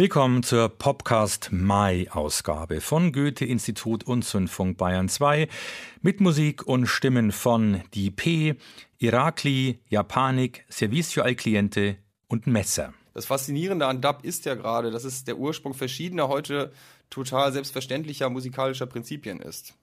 Willkommen zur Popcast Mai-Ausgabe von Goethe-Institut und Zündfunk Bayern 2 mit Musik und Stimmen von Die P, Irakli, Japanik, Servicio al Cliente und Messer. Das Faszinierende an Dub ist ja gerade, dass es der Ursprung verschiedener heute total selbstverständlicher musikalischer Prinzipien ist.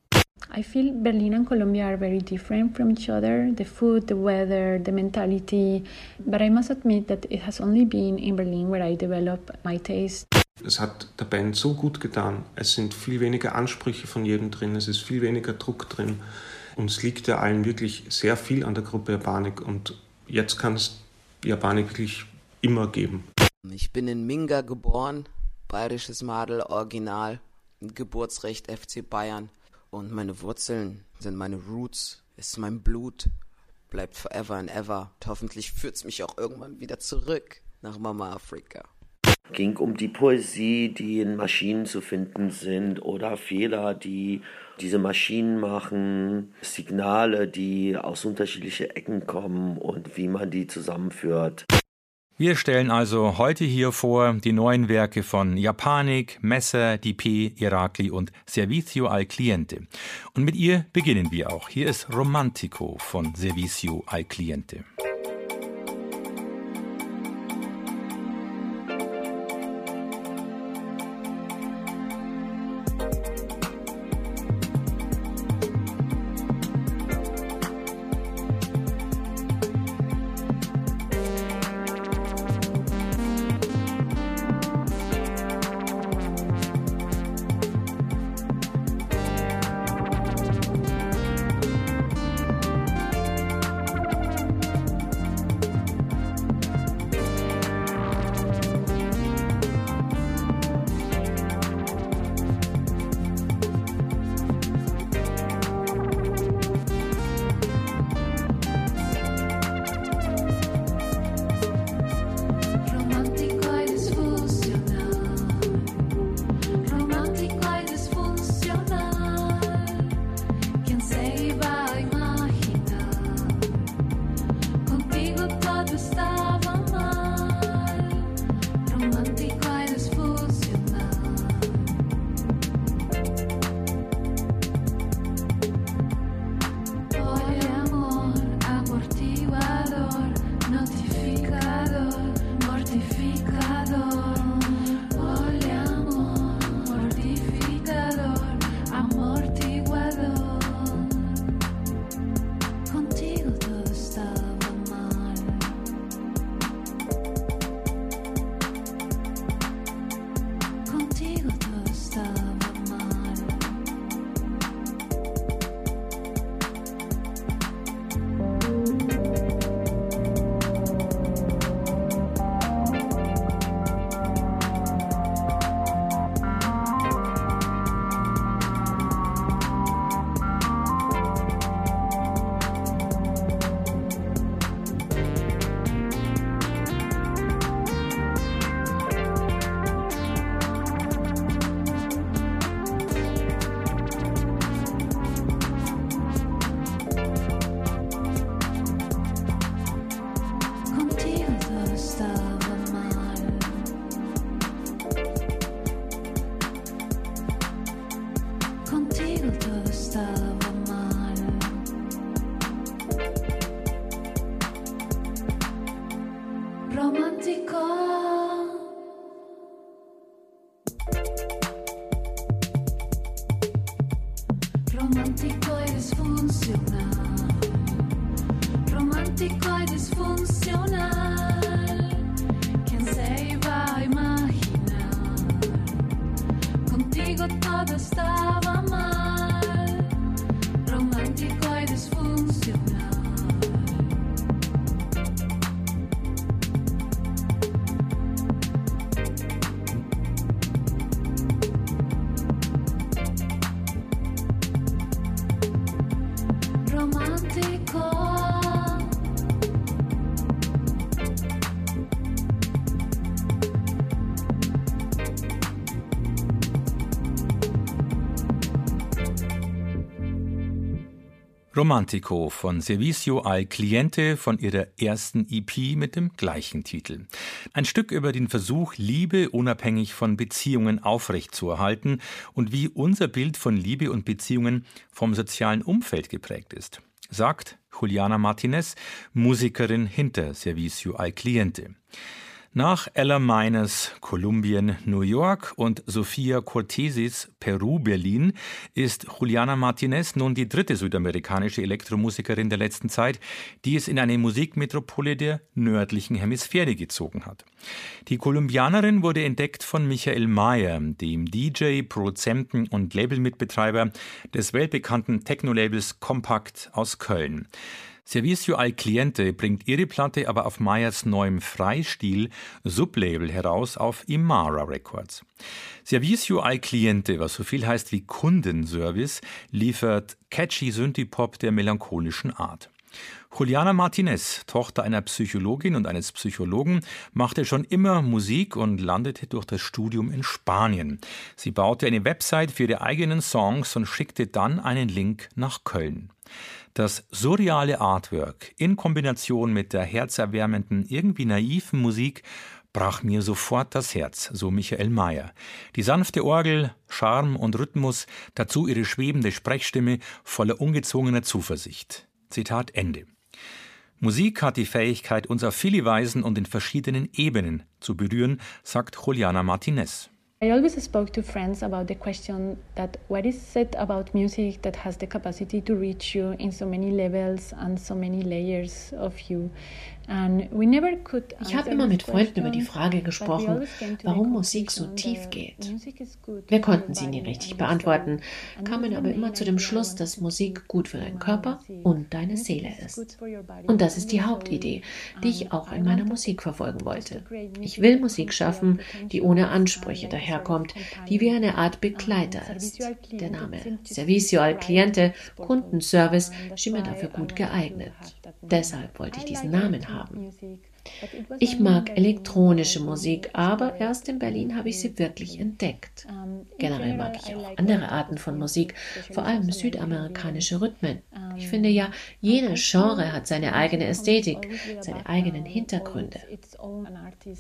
I feel Berlin and Colombia are very different from each other the food, the weather, the mentality. But I must admit that it has only been in Berlin where I developed my taste. Es hat der Band so gut getan. Es sind viel weniger Ansprüche von jedem drin, es ist viel weniger Druck drin. Und es liegt ja allen wirklich sehr viel an der Gruppe Japanik. Und jetzt kann es Japanik wirklich immer geben. Ich bin in Minga geboren, bayerisches Madel, Original, Geburtsrecht FC Bayern. Und meine Wurzeln sind meine Roots, ist mein Blut, bleibt forever and ever. Und hoffentlich führt es mich auch irgendwann wieder zurück nach Mama Afrika. Ging um die Poesie, die in Maschinen zu finden sind oder Fehler, die diese Maschinen machen, Signale, die aus unterschiedlichen Ecken kommen und wie man die zusammenführt. Wir stellen also heute hier vor die neuen Werke von Japanik, Messer, DP, Irakli und Servicio al Cliente. Und mit ihr beginnen wir auch. Hier ist Romantico von Servicio al Cliente. antiquar disfuncional. Romantico von Servicio al Cliente von ihrer ersten EP mit dem gleichen Titel. Ein Stück über den Versuch, Liebe unabhängig von Beziehungen aufrechtzuerhalten und wie unser Bild von Liebe und Beziehungen vom sozialen Umfeld geprägt ist, sagt Juliana Martinez, Musikerin hinter Servicio al Cliente. Nach Ella Miners Kolumbien, New York und Sofia Cortesis Peru, Berlin ist Juliana Martinez nun die dritte südamerikanische Elektromusikerin der letzten Zeit, die es in eine Musikmetropole der nördlichen Hemisphäre gezogen hat. Die Kolumbianerin wurde entdeckt von Michael Mayer, dem DJ, Produzenten und Labelmitbetreiber des weltbekannten Techno-Labels Compact aus Köln. Servicio al Cliente bringt ihre Platte aber auf Meyers neuem Freistil Sublabel heraus auf Imara Records. Servicio al Cliente, was so viel heißt wie Kundenservice, liefert catchy Synthie-Pop der melancholischen Art. Juliana Martinez, Tochter einer Psychologin und eines Psychologen, machte schon immer Musik und landete durch das Studium in Spanien. Sie baute eine Website für ihre eigenen Songs und schickte dann einen Link nach Köln. Das surreale Artwork in Kombination mit der herzerwärmenden, irgendwie naiven Musik brach mir sofort das Herz, so Michael Mayer. Die sanfte Orgel, Charme und Rhythmus, dazu ihre schwebende Sprechstimme voller ungezwungener Zuversicht. Zitat Ende. Musik hat die Fähigkeit, uns auf viele Weisen und in verschiedenen Ebenen zu berühren, sagt Juliana Martinez. I always spoke to friends about the question that what is it about music that has the capacity to reach you in so many levels and so many layers of you. Ich habe immer mit Freunden über die Frage gesprochen, warum Musik so tief geht. Wir konnten sie nie richtig beantworten, kamen aber immer zu dem Schluss, dass Musik gut für deinen Körper und deine Seele ist. Und das ist die Hauptidee, die ich auch in meiner Musik verfolgen wollte. Ich will Musik schaffen, die ohne Ansprüche daherkommt, die wie eine Art Begleiter ist. Der Name Servicio al Cliente, Kundenservice, schien mir dafür gut geeignet. Deshalb wollte ich diesen Namen haben. Ich mag elektronische Musik, aber erst in Berlin habe ich sie wirklich entdeckt. Generell mag ich auch andere Arten von Musik, vor allem südamerikanische Rhythmen. Ich finde ja, jedes Genre hat seine eigene Ästhetik, seine eigenen Hintergründe.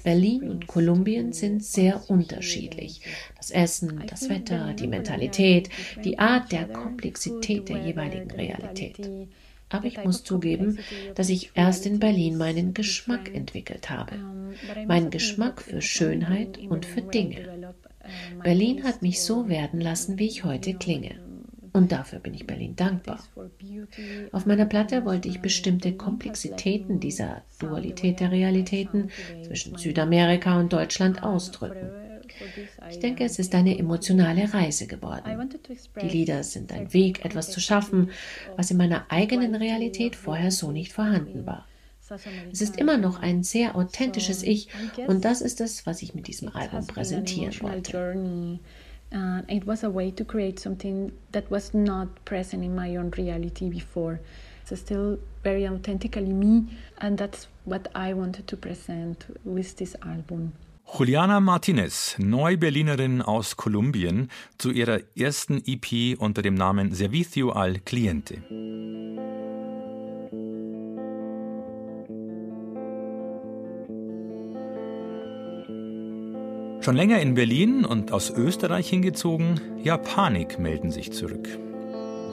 Berlin und Kolumbien sind sehr unterschiedlich. Das Essen, das Wetter, die Mentalität, die Art der Komplexität der jeweiligen Realität. Aber ich muss zugeben, dass ich erst in Berlin meinen Geschmack entwickelt habe. Meinen Geschmack für Schönheit und für Dinge. Berlin hat mich so werden lassen, wie ich heute klinge. Und dafür bin ich Berlin dankbar. Auf meiner Platte wollte ich bestimmte Komplexitäten dieser Dualität der Realitäten zwischen Südamerika und Deutschland ausdrücken. Ich denke, es ist eine emotionale Reise geworden. Die Lieder sind ein Weg, etwas zu schaffen, was in meiner eigenen Realität vorher so nicht vorhanden war. Es ist immer noch ein sehr authentisches Ich und das ist es, was ich mit diesem Album präsentieren wollte. Uh, it was a way to create something that was not present in my own reality before. It's still very authentically me, and that's what I wanted to present with this album. Juliana Martinez, Neu-Berlinerin aus Kolumbien, zu ihrer ersten EP unter dem Namen Servicio al Cliente. Schon länger in Berlin und aus Österreich hingezogen, Japanik melden sich zurück.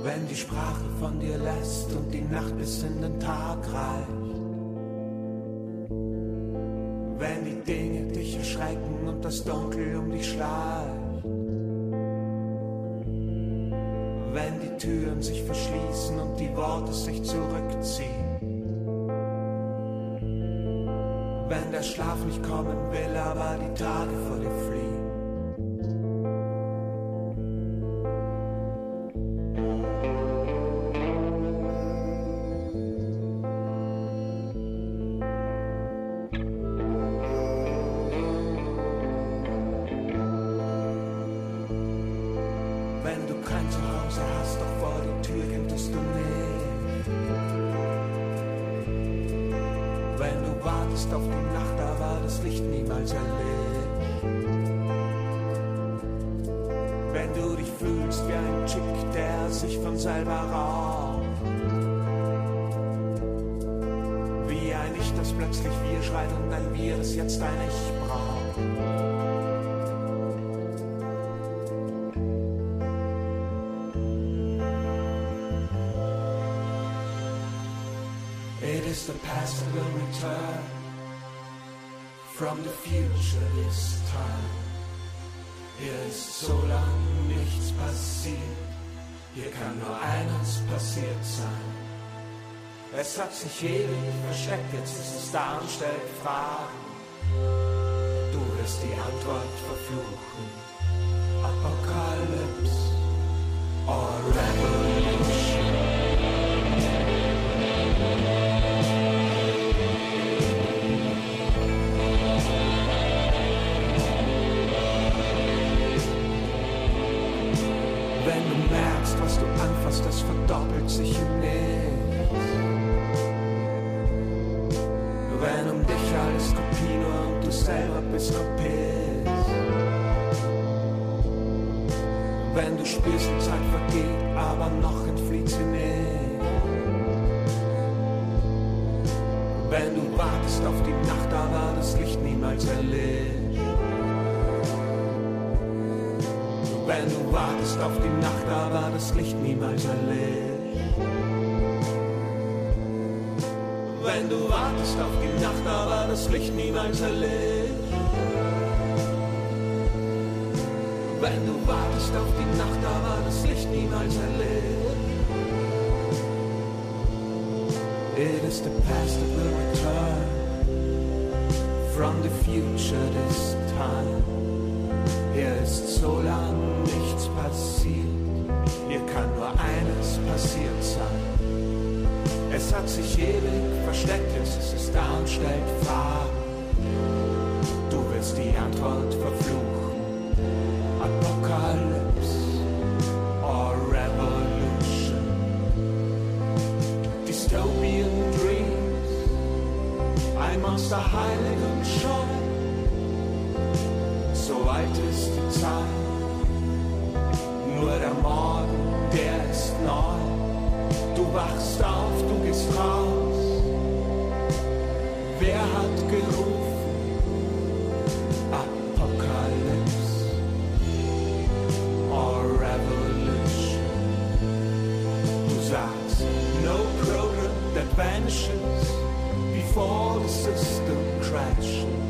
Wenn die Sprache von dir lässt und die Nacht bis in den Tag reicht wenn die Dinge dich erschrecken und das Dunkel um dich schleicht. Wenn die Türen sich verschließen und die Worte sich zurückziehen. Wenn der Schlaf nicht kommen will, aber die Tage vor dir fliehen. auf die Nacht, da war das Licht niemals erlischt. Wenn du dich fühlst wie ein Chick, der sich von selber raubt. Wie ein Ich, das plötzlich wir schreit und ein Wir, das jetzt ein Ich braucht. From the future this time. Hier ist so lang nichts passiert, hier kann nur eines passiert sein. Es hat sich ewig versteckt, jetzt ist es da und stellt Fragen. Du wirst die Antwort verfluchen. Apokalypse sich im Nichts. Wenn um dich alles Kopie nur und du selber bist Kopist. Wenn du spürst, die Zeit vergeht, aber noch entflieht sie nicht. Wenn du wartest auf die Nacht, aber das Licht niemals erlischt. Wenn du wartest auf die Nacht, aber das Licht niemals erlischt. Wenn du wartest auf die Nacht, aber das Licht niemals erlischt. Wenn du wartest auf die Nacht, aber das Licht niemals erlischt. It is the past that will return from the future this time. Hier ist so lang nichts passiert, hier kann nur eines passiert sein. Es hat sich ewig versteckt, jetzt ist es da und stellt Fragen. Du wirst die Antwort verfluchen. Apokalypse or Revolution. Dystopian Dreams. Ein Monster heilig und scheu. So alt ist die Zeit. Nur der Morgen, der ist neu. Wachst auf, du gehst raus. Wer hat gerufen? Apokalypse or Revolution. Du sagst, no program that vanishes before the system crashes.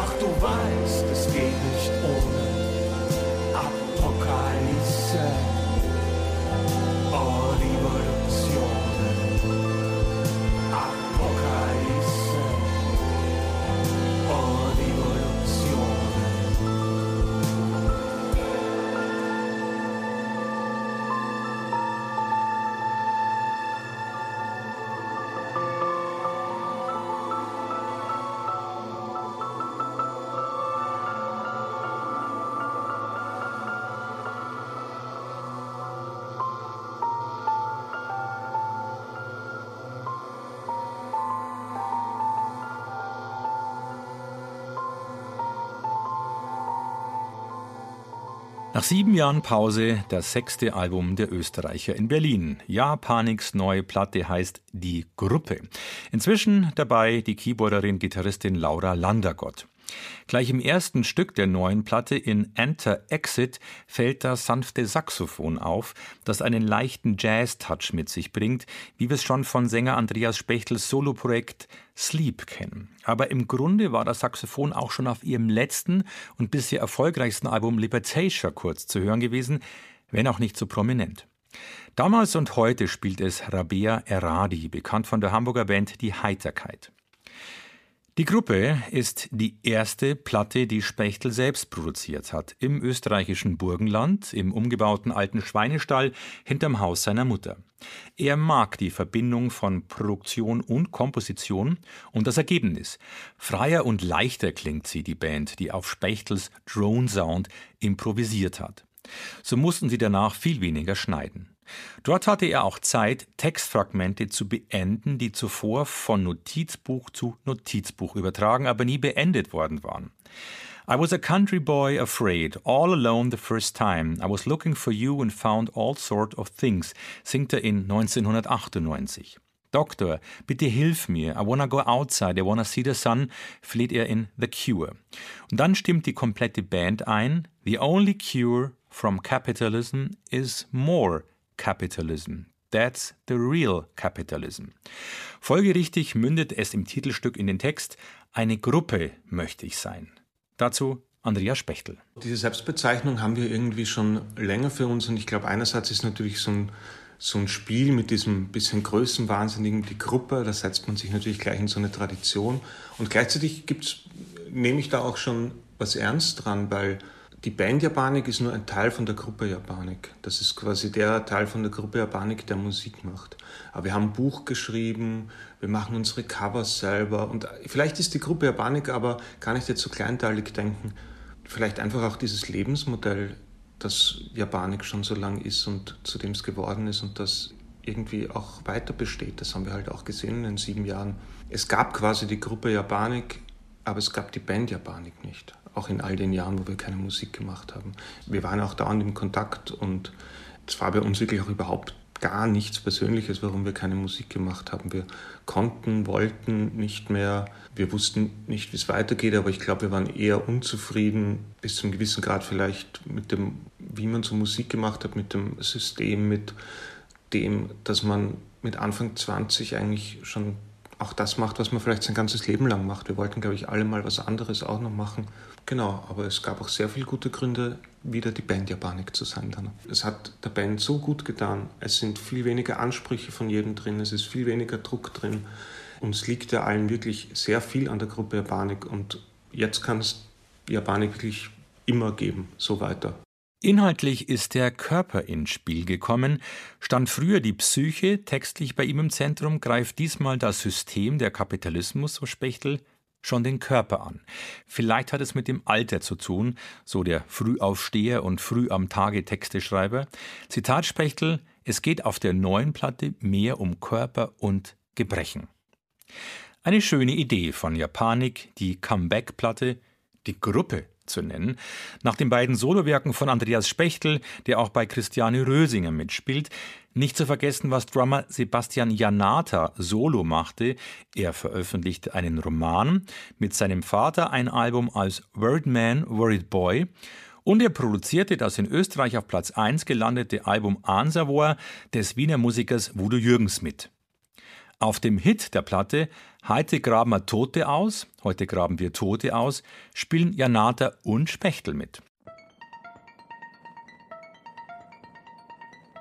Doch du weißt, es geht nicht ohne Apokalypse. Oh, Revolution. Nach sieben Jahren Pause das sechste Album der Österreicher in Berlin. Ja, Paniks neue Platte heißt Die Gruppe. Inzwischen dabei die Keyboarderin, Gitarristin Laura Landergott. Gleich im ersten Stück der neuen Platte in Enter Exit fällt das sanfte Saxophon auf, das einen leichten Jazz-Touch mit sich bringt, wie wir es schon von Sänger Andreas Spechtels Soloprojekt Sleep kennen. Aber im Grunde war das Saxophon auch schon auf ihrem letzten und bisher erfolgreichsten Album Libertatia kurz zu hören gewesen, wenn auch nicht so prominent. Damals und heute spielt es Rabea Eradi, bekannt von der Hamburger Band Die Heiterkeit. Die Gruppe ist die erste Platte, die Spechtel selbst produziert hat, im österreichischen Burgenland, im umgebauten alten Schweinestall hinterm Haus seiner Mutter. Er mag die Verbindung von Produktion und Komposition und das Ergebnis. Freier und leichter klingt sie, die Band, die auf Spechtels Drone Sound improvisiert hat. So mussten sie danach viel weniger schneiden. Dort hatte er auch Zeit, Textfragmente zu beenden, die zuvor von Notizbuch zu Notizbuch übertragen, aber nie beendet worden waren. I was a country boy afraid, all alone the first time. I was looking for you and found all sort of things, singt er in 1998. Doktor, bitte hilf mir. I wanna go outside, I wanna see the sun, fleht er in The Cure. Und dann stimmt die komplette Band ein. The only cure from capitalism is more Capitalism. That's the real capitalism. Folgerichtig mündet es im Titelstück in den Text Eine Gruppe möchte ich sein. Dazu Andreas Spechtel. Diese Selbstbezeichnung haben wir irgendwie schon länger für uns und ich glaube, einerseits ist natürlich so ein, so ein Spiel mit diesem bisschen Größenwahnsinnigen, die Gruppe, da setzt man sich natürlich gleich in so eine Tradition und gleichzeitig gibt's, nehme ich da auch schon was ernst dran, weil die Band Japanik ist nur ein Teil von der Gruppe Japanik. Das ist quasi der Teil von der Gruppe Japanik, der Musik macht. Aber wir haben ein Buch geschrieben, wir machen unsere Covers selber und vielleicht ist die Gruppe Japanik aber gar nicht jetzt so kleinteilig denken. Vielleicht einfach auch dieses Lebensmodell, das Japanik schon so lang ist und zu dem es geworden ist und das irgendwie auch weiter besteht. Das haben wir halt auch gesehen in den sieben Jahren. Es gab quasi die Gruppe Japanik, aber es gab die Band Japanik nicht auch in all den Jahren, wo wir keine Musik gemacht haben. Wir waren auch dauernd im Kontakt und es war bei uns wirklich auch überhaupt gar nichts Persönliches, warum wir keine Musik gemacht haben. Wir konnten, wollten nicht mehr, wir wussten nicht, wie es weitergeht, aber ich glaube, wir waren eher unzufrieden, bis zu einem gewissen Grad vielleicht mit dem, wie man so Musik gemacht hat, mit dem System, mit dem, dass man mit Anfang 20 eigentlich schon auch das macht, was man vielleicht sein ganzes Leben lang macht. Wir wollten, glaube ich, alle mal was anderes auch noch machen. Genau, aber es gab auch sehr viele gute Gründe, wieder die Band Japanik zu sein dann. Es hat der Band so gut getan. Es sind viel weniger Ansprüche von jedem drin, es ist viel weniger Druck drin. Uns liegt ja allen wirklich sehr viel an der Gruppe Japanik und jetzt kann es Japanik wirklich immer geben, so weiter. Inhaltlich ist der Körper ins Spiel gekommen. Stand früher die Psyche textlich bei ihm im Zentrum, greift diesmal das System, der Kapitalismus, so Spechtel, schon den Körper an. Vielleicht hat es mit dem Alter zu tun, so der Frühaufsteher und früh am Tage Texteschreiber. Zitat Spechtel, es geht auf der neuen Platte mehr um Körper und Gebrechen. Eine schöne Idee von Japanik, die Comeback-Platte, die Gruppe zu nennen. Nach den beiden Solowerken von Andreas Spechtel, der auch bei Christiane Rösinger mitspielt, nicht zu vergessen, was Drummer Sebastian Janata solo machte. Er veröffentlichte einen Roman, mit seinem Vater ein Album als Worried Man, Worried Boy und er produzierte das in Österreich auf Platz 1 gelandete Album Ansavour des Wiener Musikers Wudo Jürgens mit. Auf dem Hit der Platte Heute graben wir Tote aus, heute graben wir Tote aus, spielen Janata und Spechtel mit.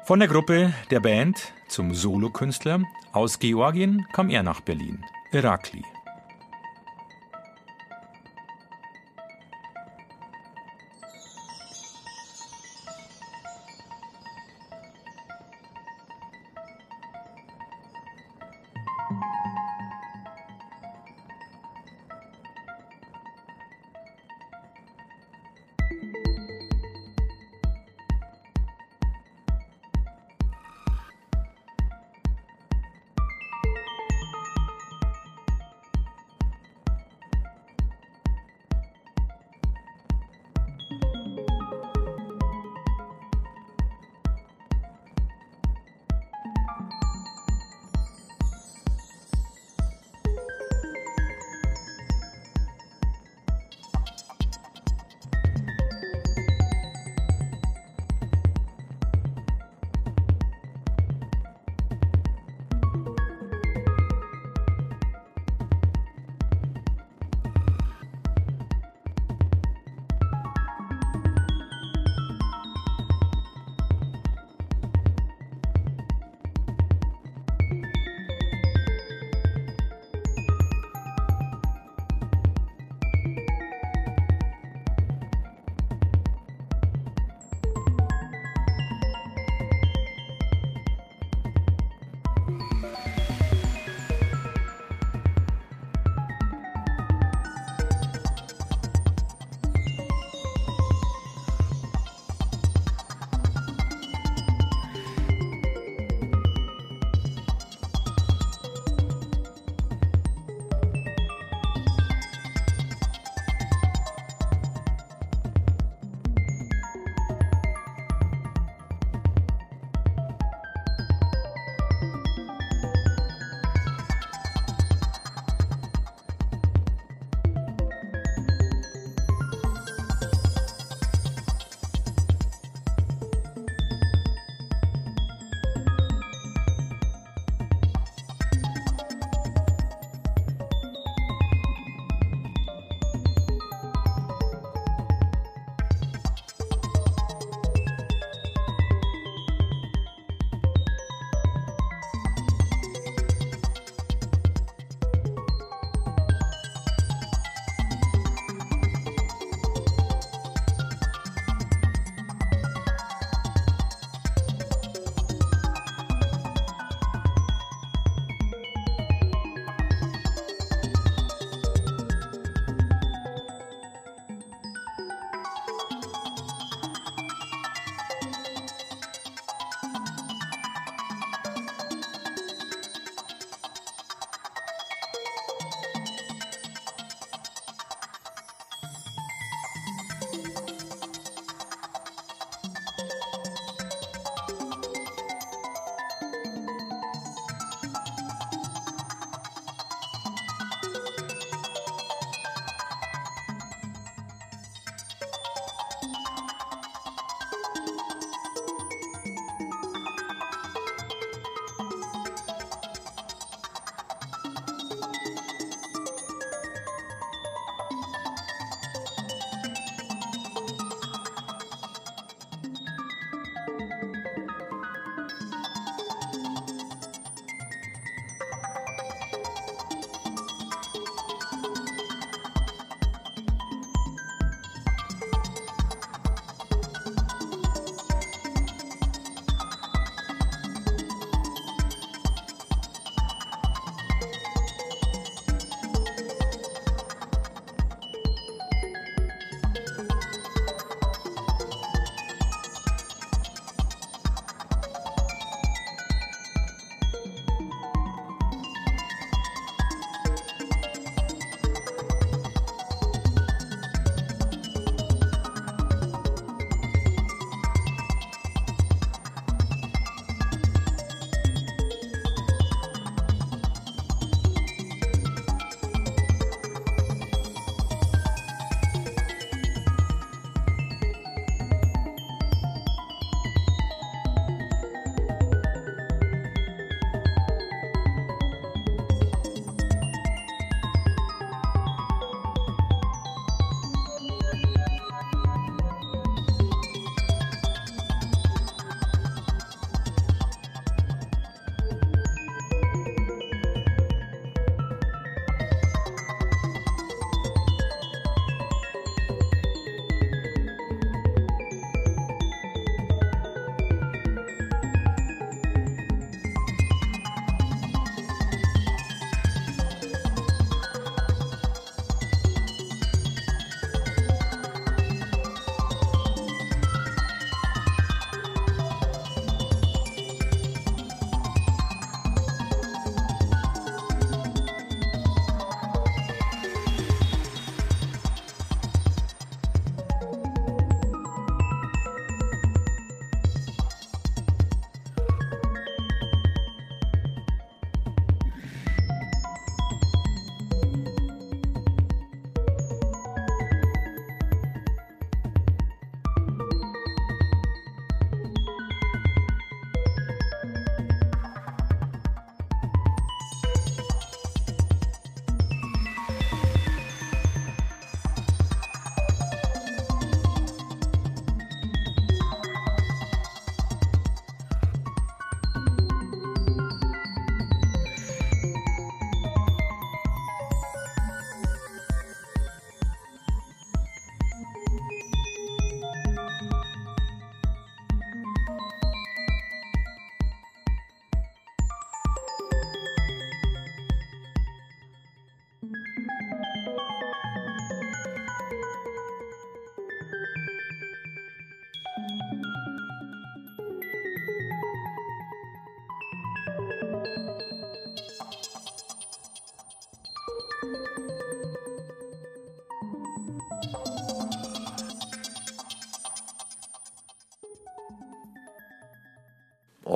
Von der Gruppe der Band zum Solokünstler aus Georgien kam er nach Berlin, Irakli.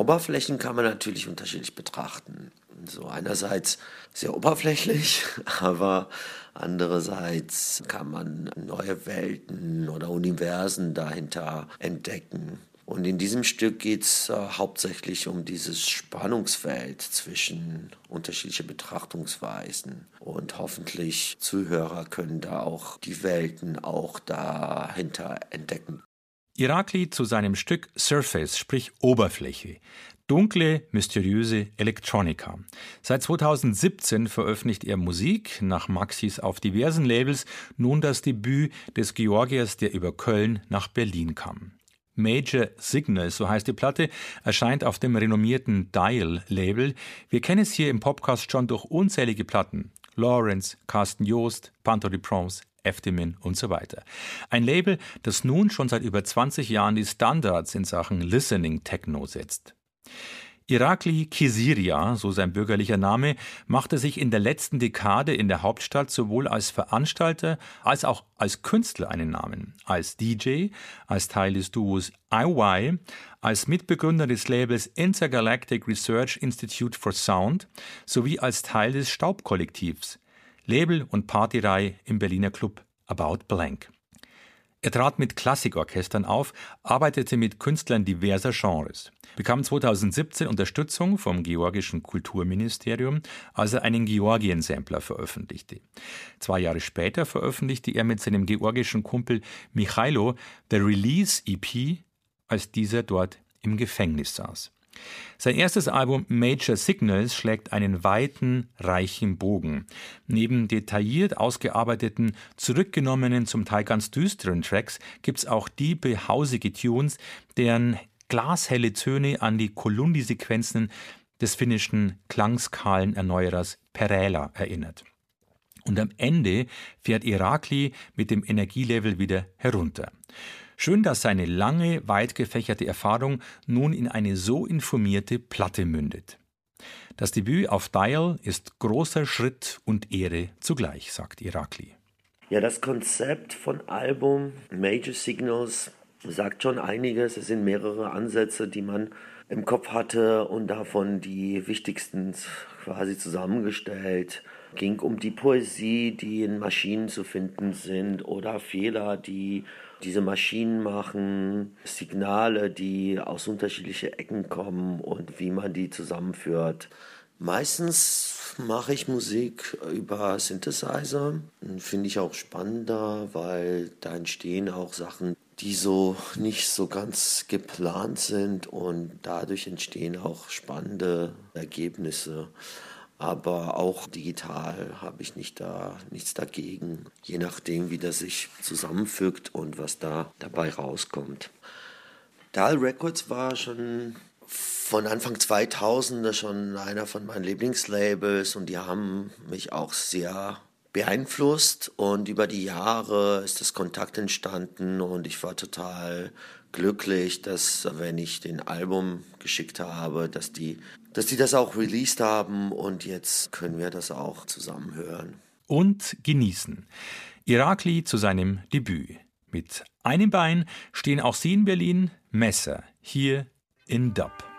Oberflächen kann man natürlich unterschiedlich betrachten. So einerseits sehr oberflächlich, aber andererseits kann man neue Welten oder Universen dahinter entdecken. Und in diesem Stück geht es äh, hauptsächlich um dieses Spannungsfeld zwischen unterschiedlichen Betrachtungsweisen. Und hoffentlich Zuhörer können da auch die Welten auch dahinter entdecken. Irakli zu seinem Stück Surface, sprich Oberfläche. Dunkle, mysteriöse Elektronika. Seit 2017 veröffentlicht er Musik, nach Maxis auf diversen Labels, nun das Debüt des Georgiers, der über Köln nach Berlin kam. Major Signal, so heißt die Platte, erscheint auf dem renommierten Dial-Label. Wir kennen es hier im Podcast schon durch unzählige Platten. Lawrence, Carsten Joost, Panto de Prince, Eftemin und so weiter. Ein Label, das nun schon seit über 20 Jahren die Standards in Sachen Listening Techno setzt. Irakli Kisiria, so sein bürgerlicher Name, machte sich in der letzten Dekade in der Hauptstadt sowohl als Veranstalter als auch als Künstler einen Namen. Als DJ, als Teil des Duos IY, als Mitbegründer des Labels Intergalactic Research Institute for Sound sowie als Teil des Staubkollektivs, Label und Partyreihe im Berliner Club About Blank. Er trat mit Klassikorchestern auf, arbeitete mit Künstlern diverser Genres, bekam 2017 Unterstützung vom georgischen Kulturministerium, als er einen Georgien-Sampler veröffentlichte. Zwei Jahre später veröffentlichte er mit seinem georgischen Kumpel Michailo The Release EP, als dieser dort im Gefängnis saß. Sein erstes Album Major Signals schlägt einen weiten, reichen Bogen. Neben detailliert ausgearbeiteten, zurückgenommenen, zum Teil ganz düsteren Tracks gibt's auch diebe, hausige Tunes, deren glashelle Töne an die Kolundi-Sequenzen des finnischen Klangskalenerneuerers Perela erinnert. Und am Ende fährt Irakli mit dem Energielevel wieder herunter. Schön, dass seine lange, weit gefächerte Erfahrung nun in eine so informierte Platte mündet. Das Debüt auf Dial ist großer Schritt und Ehre zugleich, sagt Irakli. Ja, das Konzept von Album Major Signals sagt schon einiges. Es sind mehrere Ansätze, die man im Kopf hatte und davon die wichtigsten quasi zusammengestellt. Ging um die Poesie, die in Maschinen zu finden sind oder Fehler, die diese Maschinen machen, Signale, die aus unterschiedlichen Ecken kommen und wie man die zusammenführt. Meistens mache ich Musik über Synthesizer. Finde ich auch spannender, weil da entstehen auch Sachen, die so nicht so ganz geplant sind und dadurch entstehen auch spannende Ergebnisse aber auch digital habe ich nicht da nichts dagegen, je nachdem, wie das sich zusammenfügt und was da dabei rauskommt. Dahl Records war schon von Anfang 2000 schon einer von meinen Lieblingslabels und die haben mich auch sehr beeinflusst und über die Jahre ist das Kontakt entstanden und ich war total glücklich, dass wenn ich den Album geschickt habe, dass die, dass die das auch released haben und jetzt können wir das auch zusammen hören. Und genießen. Irakli zu seinem Debüt. Mit einem Bein stehen auch Sie in Berlin, Messer, hier in Dub.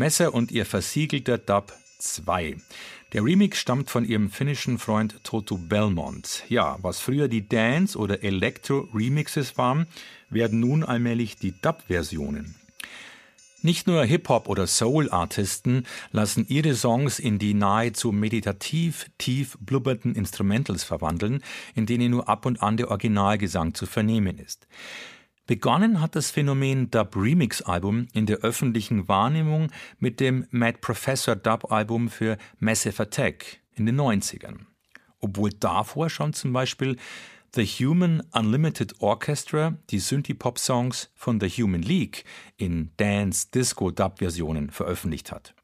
Messer und ihr versiegelter Dub 2. Der Remix stammt von ihrem finnischen Freund Toto Belmont. Ja, was früher die Dance- oder Electro-Remixes waren, werden nun allmählich die Dub-Versionen. Nicht nur Hip-Hop- oder Soul-Artisten lassen ihre Songs in die nahezu meditativ tief blubbernden Instrumentals verwandeln, in denen nur ab und an der Originalgesang zu vernehmen ist. Begonnen hat das Phänomen Dub Remix Album in der öffentlichen Wahrnehmung mit dem Mad Professor Dub Album für Massive Attack in den 90ern. Obwohl davor schon zum Beispiel The Human Unlimited Orchestra die Synthie-Pop-Songs von The Human League in Dance-Disco-Dub-Versionen veröffentlicht hat.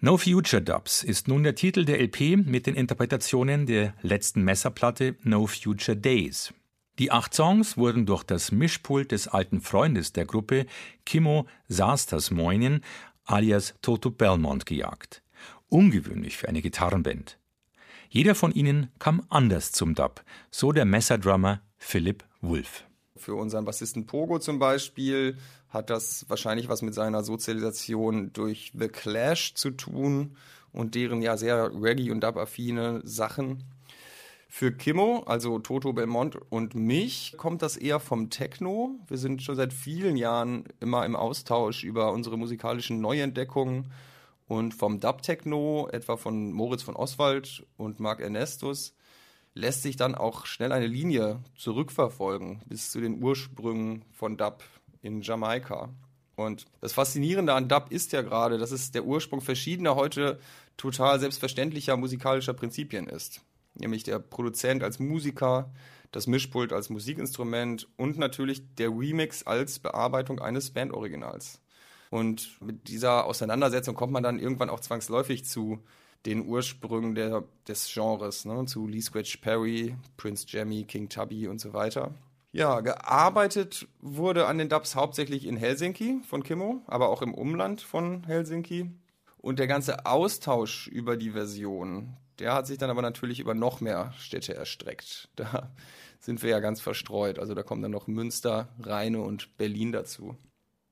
No Future Dubs ist nun der Titel der LP mit den Interpretationen der letzten Messerplatte No Future Days. Die acht Songs wurden durch das Mischpult des alten Freundes der Gruppe, Kimmo Saastasmoinen, alias Toto Belmont, gejagt. Ungewöhnlich für eine Gitarrenband. Jeder von ihnen kam anders zum Dub, so der Messerdrummer Philipp Wulff. Für unseren Bassisten Pogo zum Beispiel hat das wahrscheinlich was mit seiner Sozialisation durch The Clash zu tun und deren ja sehr Reggae- und Dub-affine Sachen. Für Kimmo, also Toto Belmont und mich, kommt das eher vom Techno. Wir sind schon seit vielen Jahren immer im Austausch über unsere musikalischen Neuentdeckungen. Und vom Dub-Techno, etwa von Moritz von Oswald und Marc Ernestus, lässt sich dann auch schnell eine Linie zurückverfolgen bis zu den Ursprüngen von Dub in Jamaika. Und das Faszinierende an Dub ist ja gerade, dass es der Ursprung verschiedener heute total selbstverständlicher musikalischer Prinzipien ist nämlich der Produzent als Musiker, das Mischpult als Musikinstrument und natürlich der Remix als Bearbeitung eines Bandoriginals. Und mit dieser Auseinandersetzung kommt man dann irgendwann auch zwangsläufig zu den Ursprüngen der, des Genres, ne? zu Lee Scratch Perry, Prince Jammy, King Tubby und so weiter. Ja, gearbeitet wurde an den Dubs hauptsächlich in Helsinki von Kimmo, aber auch im Umland von Helsinki. Und der ganze Austausch über die Version, der hat sich dann aber natürlich über noch mehr Städte erstreckt. Da sind wir ja ganz verstreut. Also da kommen dann noch Münster, Rheine und Berlin dazu.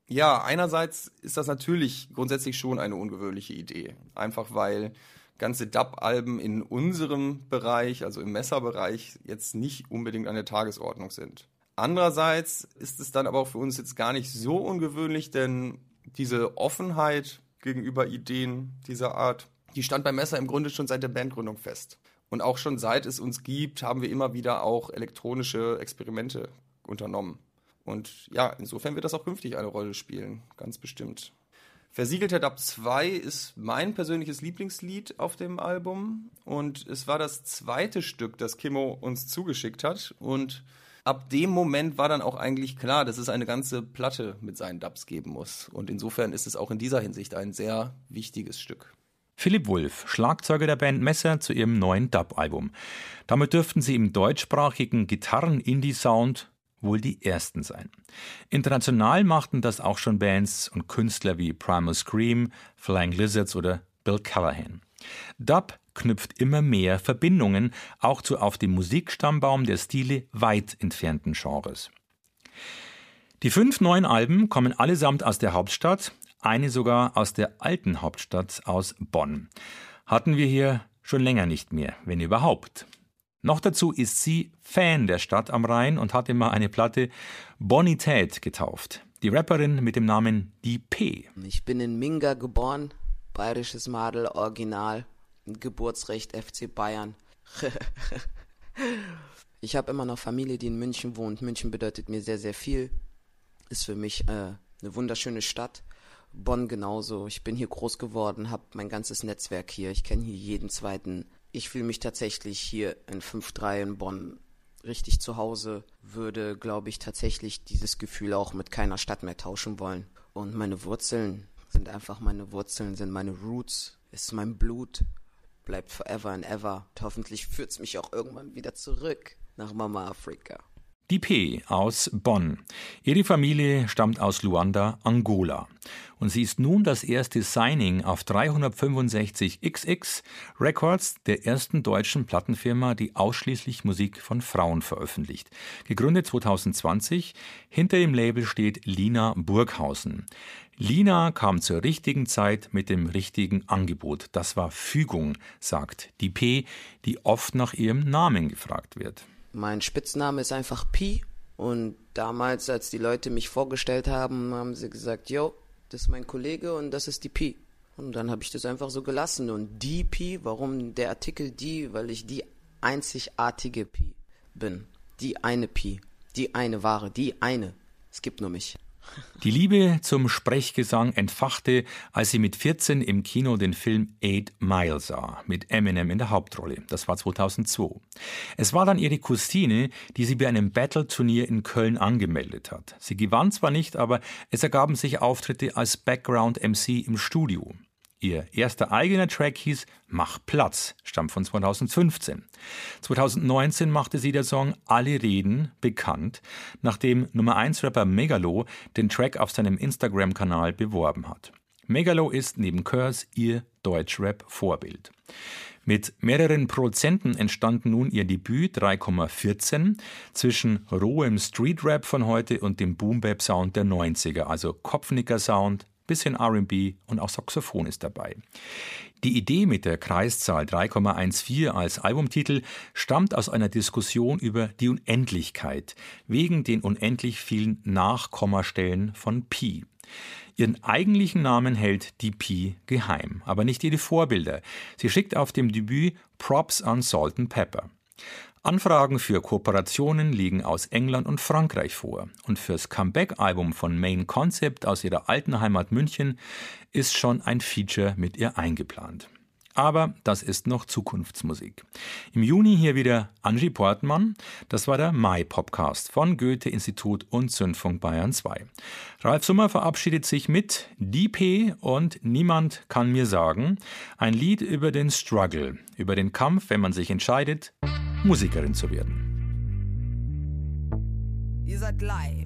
Ja, einerseits ist das natürlich grundsätzlich schon eine ungewöhnliche Idee. Einfach weil ganze Dub-Alben in unserem Bereich, also im Messerbereich, jetzt nicht unbedingt an der Tagesordnung sind. Andererseits ist es dann aber auch für uns jetzt gar nicht so ungewöhnlich, denn diese Offenheit gegenüber Ideen dieser Art die stand beim Messer im Grunde schon seit der Bandgründung fest. Und auch schon seit es uns gibt, haben wir immer wieder auch elektronische Experimente unternommen. Und ja, insofern wird das auch künftig eine Rolle spielen, ganz bestimmt. Versiegelter Dub 2 ist mein persönliches Lieblingslied auf dem Album und es war das zweite Stück, das Kimmo uns zugeschickt hat und ab dem Moment war dann auch eigentlich klar, dass es eine ganze Platte mit seinen Dubs geben muss und insofern ist es auch in dieser Hinsicht ein sehr wichtiges Stück. Philipp Wulff, Schlagzeuger der Band Messer, zu ihrem neuen Dub-Album. Damit dürften sie im deutschsprachigen Gitarren-Indie-Sound wohl die ersten sein. International machten das auch schon Bands und Künstler wie Primal Scream, Flying Lizards oder Bill Callahan. Dub knüpft immer mehr Verbindungen auch zu auf dem Musikstammbaum der Stile weit entfernten Genres. Die fünf neuen Alben kommen allesamt aus der Hauptstadt, eine sogar aus der alten Hauptstadt aus Bonn. Hatten wir hier schon länger nicht mehr, wenn überhaupt. Noch dazu ist sie Fan der Stadt am Rhein und hat immer eine Platte Bonität getauft. Die Rapperin mit dem Namen Die P. Ich bin in Minga geboren, bayerisches Madel, Original, Geburtsrecht FC Bayern. ich habe immer noch Familie, die in München wohnt. München bedeutet mir sehr, sehr viel. Ist für mich äh, eine wunderschöne Stadt. Bonn genauso. Ich bin hier groß geworden, habe mein ganzes Netzwerk hier. Ich kenne hier jeden zweiten. Ich fühle mich tatsächlich hier in 5-3 in Bonn richtig zu Hause, würde, glaube ich, tatsächlich dieses Gefühl auch mit keiner Stadt mehr tauschen wollen. Und meine Wurzeln sind einfach meine Wurzeln, sind meine Roots, ist mein Blut, bleibt forever and ever. Und hoffentlich führt es mich auch irgendwann wieder zurück nach Mama Afrika. Die P aus Bonn. Ihre Familie stammt aus Luanda, Angola. Und sie ist nun das erste Signing auf 365XX Records der ersten deutschen Plattenfirma, die ausschließlich Musik von Frauen veröffentlicht. Gegründet 2020. Hinter dem Label steht Lina Burghausen. Lina kam zur richtigen Zeit mit dem richtigen Angebot. Das war Fügung, sagt die P, die oft nach ihrem Namen gefragt wird. Mein Spitzname ist einfach Pi und damals, als die Leute mich vorgestellt haben, haben sie gesagt, yo, das ist mein Kollege und das ist die Pi. Und dann habe ich das einfach so gelassen. Und die Pi, warum der Artikel die? Weil ich die einzigartige Pi bin. Die eine Pi. Die eine Ware. Die eine. Es gibt nur mich. Die Liebe zum Sprechgesang entfachte, als sie mit 14 im Kino den Film Eight Mile sah, mit Eminem in der Hauptrolle. Das war 2002. Es war dann ihre Cousine, die sie bei einem Battle-Turnier in Köln angemeldet hat. Sie gewann zwar nicht, aber es ergaben sich Auftritte als Background-MC im Studio. Ihr erster eigener Track hieß Mach Platz, stammt von 2015. 2019 machte sie der Song Alle Reden bekannt, nachdem Nummer 1 Rapper Megalo den Track auf seinem Instagram-Kanal beworben hat. Megalo ist neben Curse ihr Deutschrap-Vorbild. Mit mehreren Prozenten entstand nun ihr Debüt 3,14 zwischen rohem Streetrap von heute und dem Boom-Bap-Sound der 90er, also Kopfnicker-Sound, bisschen RB und auch Saxophon ist dabei. Die Idee mit der Kreiszahl 3,14 als Albumtitel stammt aus einer Diskussion über die Unendlichkeit wegen den unendlich vielen Nachkommastellen von Pi. Ihren eigentlichen Namen hält die Pi geheim, aber nicht ihre Vorbilder. Sie schickt auf dem Debüt Props an Salt and Pepper. Anfragen für Kooperationen liegen aus England und Frankreich vor. Und fürs Comeback-Album von Main Concept aus ihrer alten Heimat München ist schon ein Feature mit ihr eingeplant. Aber das ist noch Zukunftsmusik. Im Juni hier wieder Angie Portmann. Das war der Mai-Popcast von Goethe-Institut und Zündfunk Bayern 2. Ralf Summer verabschiedet sich mit DP und Niemand kann mir sagen. Ein Lied über den Struggle, über den Kampf, wenn man sich entscheidet, Musikerin zu werden. Ihr seid live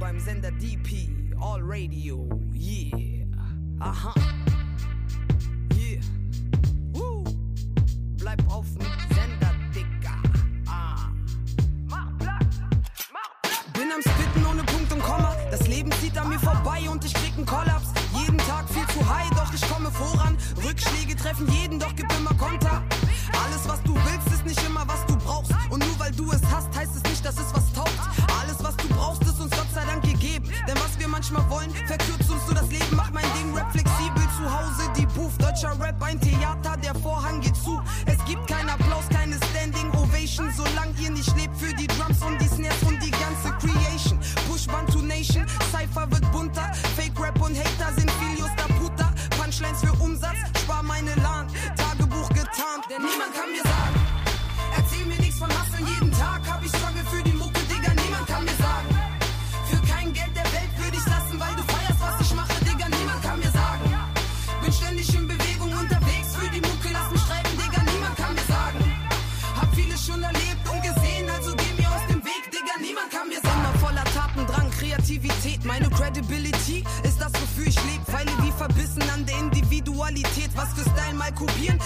beim Sender DP, All Radio, yeah. Aha. Yeah. Woo. Bleib auf dem Sender, Dicker. Ah. Mach Platz, mach Platz. Bin am Spitten ohne Punkt und Komma. Das Leben zieht an mir vorbei und ich krieg einen Kollaps. Jeden Tag viel zu high, doch ich komme voran. Rückschläge treffen jeden, doch gib immer Konter. Alles, was du willst, ist nicht immer, was du brauchst. Und nur weil du es hast, heißt es nicht, dass es was taugt. Alles, was du brauchst, ist uns Gott sei Dank gegeben. Denn was wir manchmal wollen, verkürzt uns so das Leben. Mach mein Ding Rap flexibel zu Hause. Die Booth, deutscher Rap, ein Theater, der Vorhang geht zu. Es gibt keinen Applaus, keine Standing Ovation, solange ihr nicht lebt für die Drums und die Snares und die ganze Creation. Push Bantu Nation, Cypher wird bunter. Fake Rap und Hater sind Filios da puta. Punchlines für Umsatz, spar meine Lahn. Denn niemand kann mir sagen. Erzähl mir nichts von Hasseln, jeden Tag hab ich Struggle für die Mucke, Digga, niemand kann mir sagen. Für kein Geld der Welt würde ich lassen, weil du feierst, was ich mache, Digga, niemand kann mir sagen. Bin ständig in Bewegung unterwegs für die Mucke, lass mich schreiben, Digga, niemand kann mir sagen. Hab vieles schon erlebt und gesehen, also geh mir aus dem Weg, Digga, niemand kann mir sagen. Immer voller Tatendrang, Kreativität, meine Credibility ist das, wofür ich lebe. Pfeile wie verbissen an der Individualität, was für Style mal kopieren.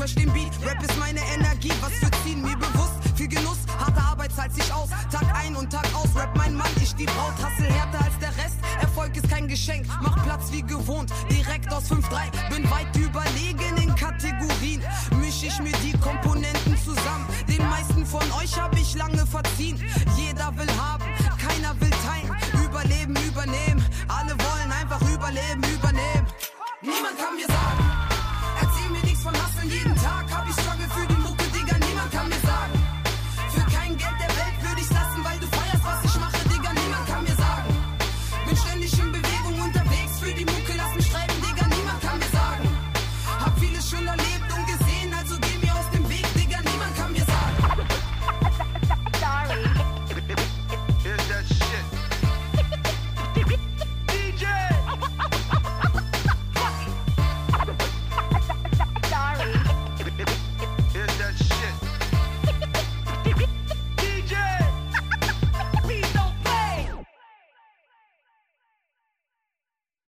Crash den Beat, Rap ist meine Energie, was für Ziehen, mir bewusst. Viel Genuss, harte Arbeit zahlt sich aus, Tag ein und Tag aus. Rap mein Mann, ich die Braut, Hassel härter als der Rest. Erfolg ist kein Geschenk, mach Platz wie gewohnt. Direkt aus 5-3, bin weit überlegen